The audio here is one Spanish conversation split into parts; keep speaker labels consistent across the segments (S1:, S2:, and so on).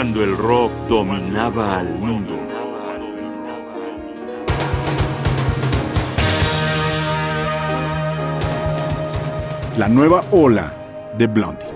S1: cuando el rock dominaba al mundo.
S2: La nueva ola de Blondie.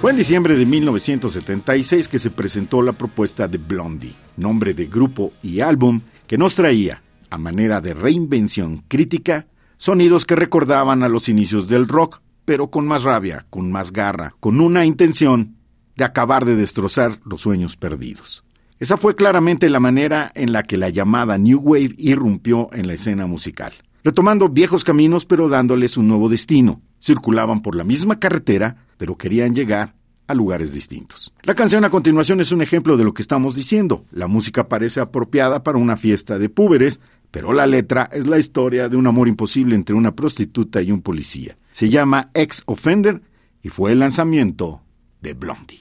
S2: Fue en diciembre de 1976 que se presentó la propuesta de Blondie, nombre de grupo y álbum que nos traía, a manera de reinvención crítica, sonidos que recordaban a los inicios del rock, pero con más rabia, con más garra, con una intención de acabar de destrozar los sueños perdidos. Esa fue claramente la manera en la que la llamada New Wave irrumpió en la escena musical, retomando viejos caminos pero dándoles un nuevo destino. Circulaban por la misma carretera, pero querían llegar a lugares distintos. La canción a continuación es un ejemplo de lo que estamos diciendo. La música parece apropiada para una fiesta de púberes, pero la letra es la historia de un amor imposible entre una prostituta y un policía. Se llama Ex Offender y fue el lanzamiento de Blondie.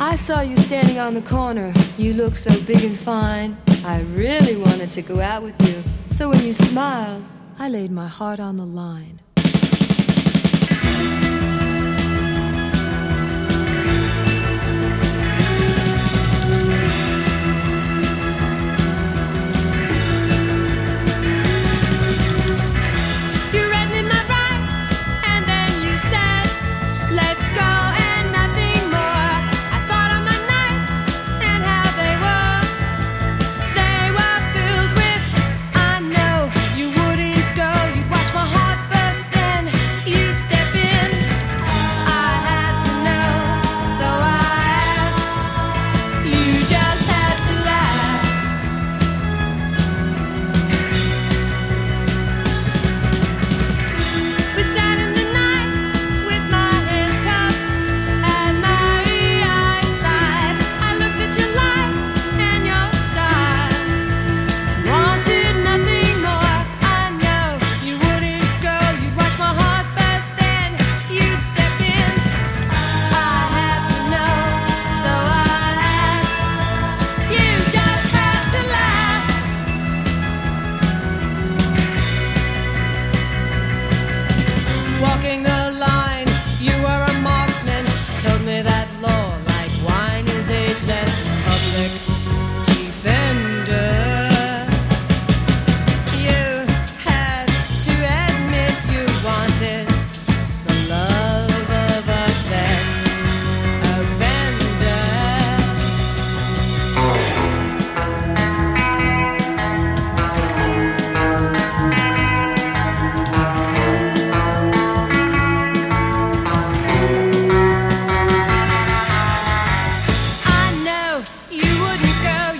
S2: I saw you standing on the corner. You look so big and fine. I really wanted to go out with you. So when you smiled, I laid my heart on the line.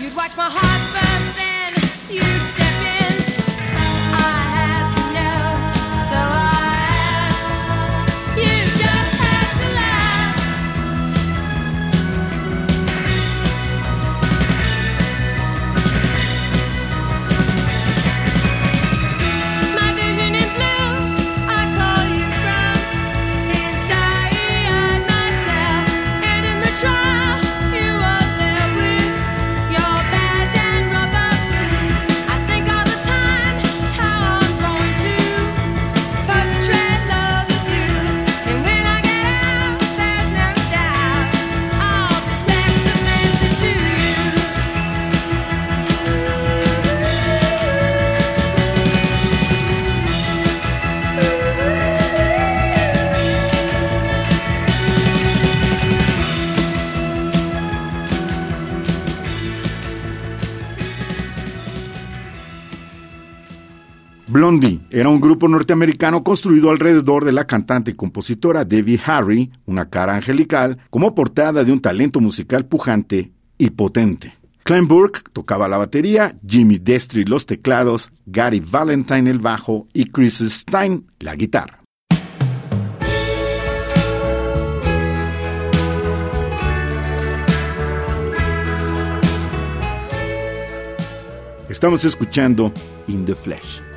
S2: You'd watch my heart burn. Blondie era un grupo norteamericano construido alrededor de la cantante y compositora Debbie Harry, una cara angelical, como portada de un talento musical pujante y potente. Clem Burke tocaba la batería, Jimmy Destry los teclados, Gary Valentine el bajo y Chris Stein la guitarra. Estamos escuchando In the Flesh.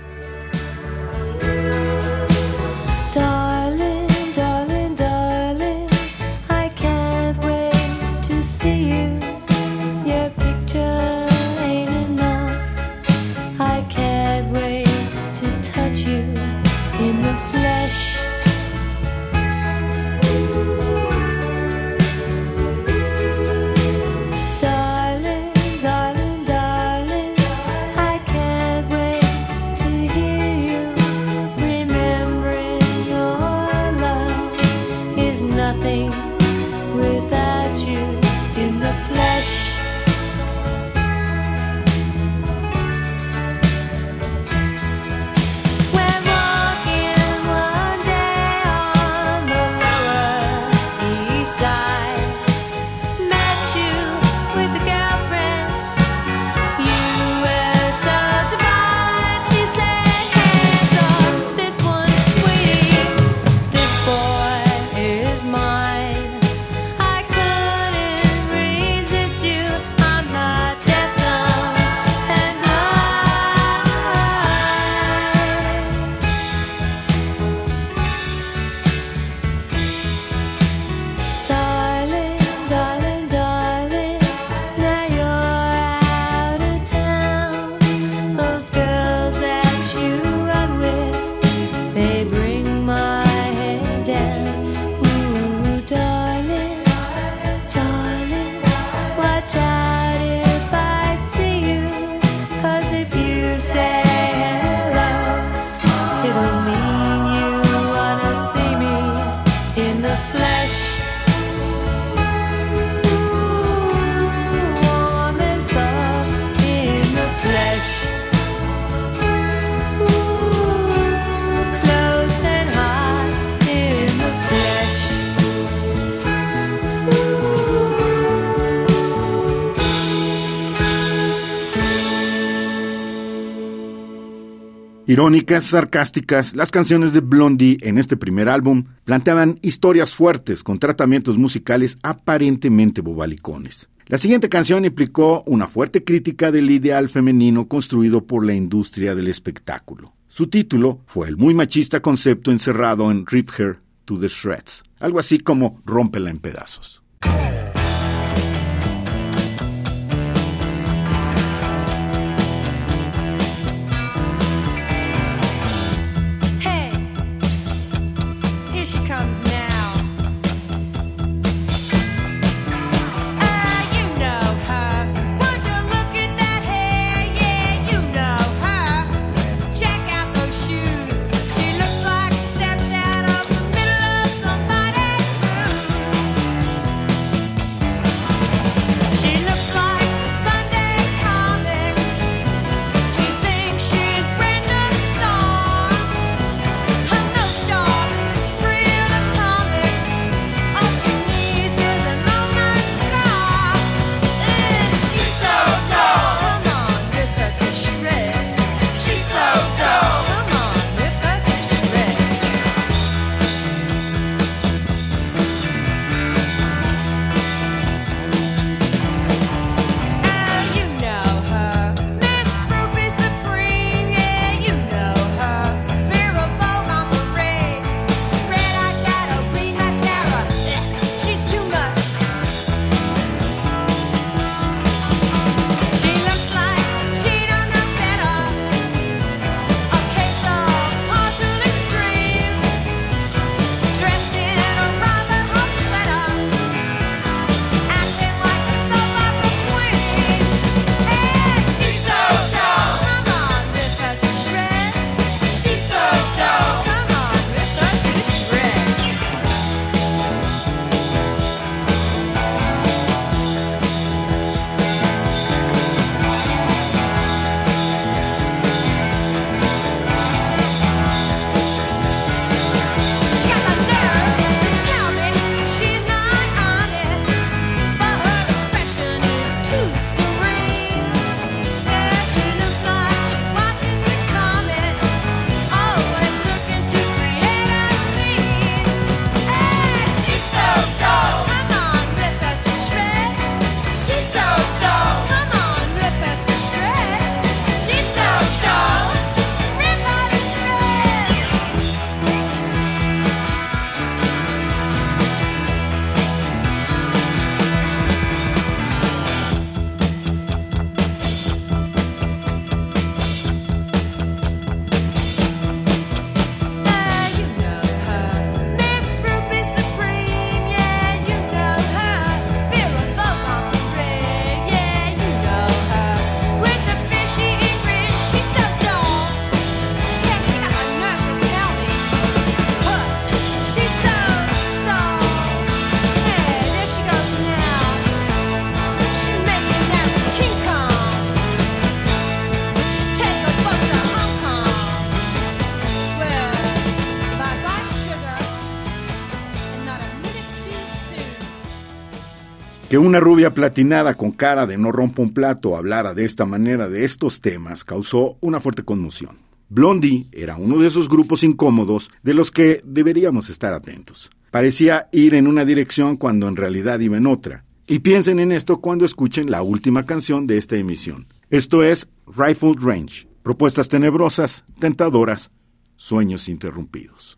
S2: Irónicas, sarcásticas, las canciones de Blondie en este primer álbum planteaban historias fuertes con tratamientos musicales aparentemente bobalicones. La siguiente canción implicó una fuerte crítica del ideal femenino construido por la industria del espectáculo. Su título fue el muy machista concepto encerrado en Rip Her to the Shreds, algo así como Rómpela en pedazos. Que una rubia platinada con cara de no rompo un plato hablara de esta manera de estos temas causó una fuerte conmoción. Blondie era uno de esos grupos incómodos de los que deberíamos estar atentos. Parecía ir en una dirección cuando en realidad iba en otra. Y piensen en esto cuando escuchen la última canción de esta emisión. Esto es Rifled Range. Propuestas tenebrosas, tentadoras, sueños interrumpidos.